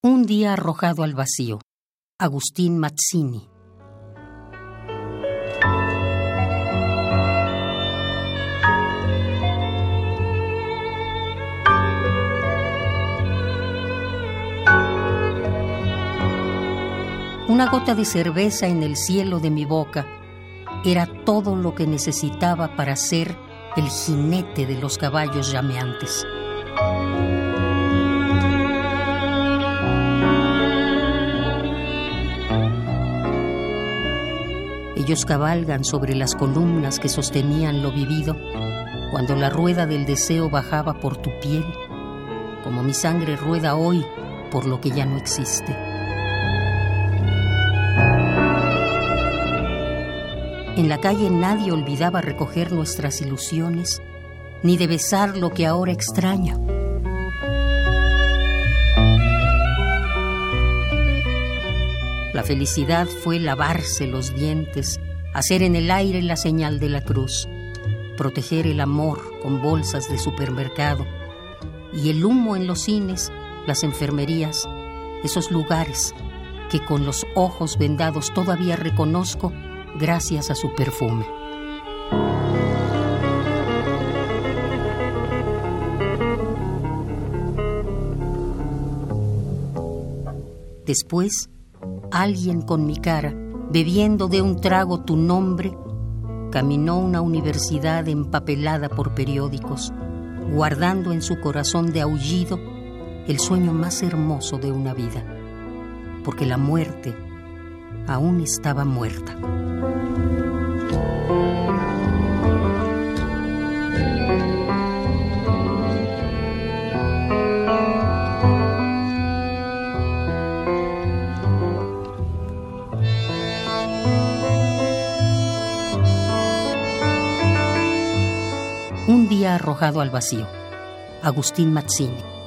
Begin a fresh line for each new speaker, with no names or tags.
Un día arrojado al vacío. Agustín Mazzini. Una gota de cerveza en el cielo de mi boca era todo lo que necesitaba para ser el jinete de los caballos llameantes. Ellos cabalgan sobre las columnas que sostenían lo vivido cuando la rueda del deseo bajaba por tu piel, como mi sangre rueda hoy por lo que ya no existe. En la calle nadie olvidaba recoger nuestras ilusiones, ni de besar lo que ahora extraño. La felicidad fue lavarse los dientes, hacer en el aire la señal de la cruz, proteger el amor con bolsas de supermercado y el humo en los cines, las enfermerías, esos lugares que con los ojos vendados todavía reconozco gracias a su perfume. Después, alguien con mi cara, bebiendo de un trago tu nombre, caminó una universidad empapelada por periódicos, guardando en su corazón de aullido el sueño más hermoso de una vida, porque la muerte aún estaba muerta. Un día arrojado al vacío. Agustín Mazzini.